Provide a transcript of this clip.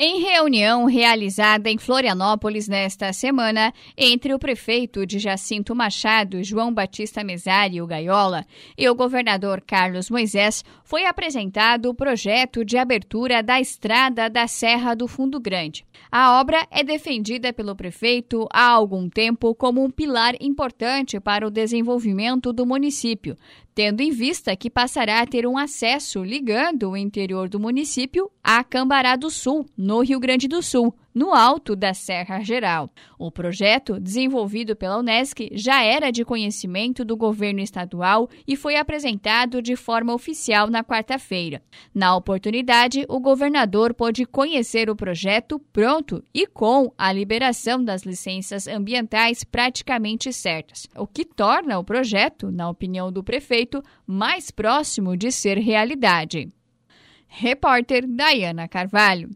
Em reunião realizada em Florianópolis nesta semana, entre o prefeito de Jacinto Machado, João Batista Mesário Gaiola, e o governador Carlos Moisés, foi apresentado o projeto de abertura da estrada da Serra do Fundo Grande. A obra é defendida pelo prefeito há algum tempo como um pilar importante para o desenvolvimento do município, tendo em vista que passará a ter um acesso ligando o interior do município a Cambará do Sul, no Rio Grande do Sul, no alto da Serra Geral. O projeto, desenvolvido pela Unesc, já era de conhecimento do governo estadual e foi apresentado de forma oficial na quarta-feira. Na oportunidade, o governador pôde conhecer o projeto pronto e com a liberação das licenças ambientais praticamente certas, o que torna o projeto, na opinião do prefeito, mais próximo de ser realidade. Repórter Dayana Carvalho.